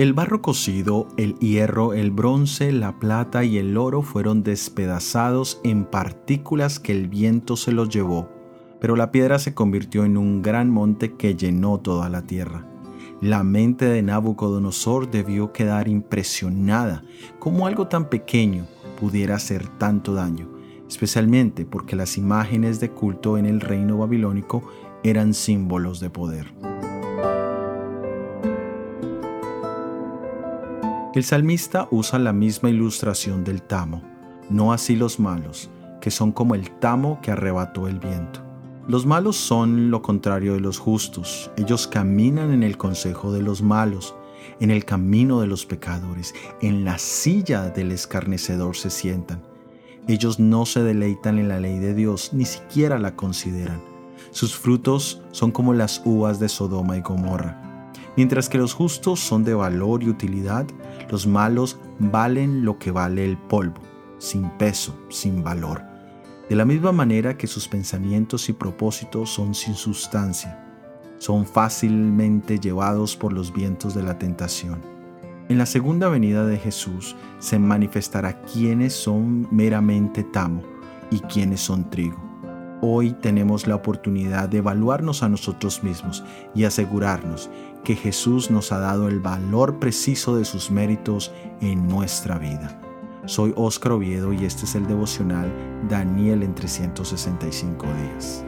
El barro cocido, el hierro, el bronce, la plata y el oro fueron despedazados en partículas que el viento se los llevó, pero la piedra se convirtió en un gran monte que llenó toda la tierra. La mente de Nabucodonosor debió quedar impresionada como algo tan pequeño pudiera hacer tanto daño, especialmente porque las imágenes de culto en el reino babilónico eran símbolos de poder. El salmista usa la misma ilustración del tamo, no así los malos, que son como el tamo que arrebató el viento. Los malos son lo contrario de los justos, ellos caminan en el consejo de los malos, en el camino de los pecadores, en la silla del escarnecedor se sientan. Ellos no se deleitan en la ley de Dios, ni siquiera la consideran. Sus frutos son como las uvas de Sodoma y Gomorra Mientras que los justos son de valor y utilidad, los malos valen lo que vale el polvo, sin peso, sin valor. De la misma manera que sus pensamientos y propósitos son sin sustancia, son fácilmente llevados por los vientos de la tentación. En la segunda venida de Jesús se manifestará quiénes son meramente tamo y quiénes son trigo. Hoy tenemos la oportunidad de evaluarnos a nosotros mismos y asegurarnos que Jesús nos ha dado el valor preciso de sus méritos en nuestra vida. Soy Óscar Oviedo y este es el devocional Daniel en 365 días.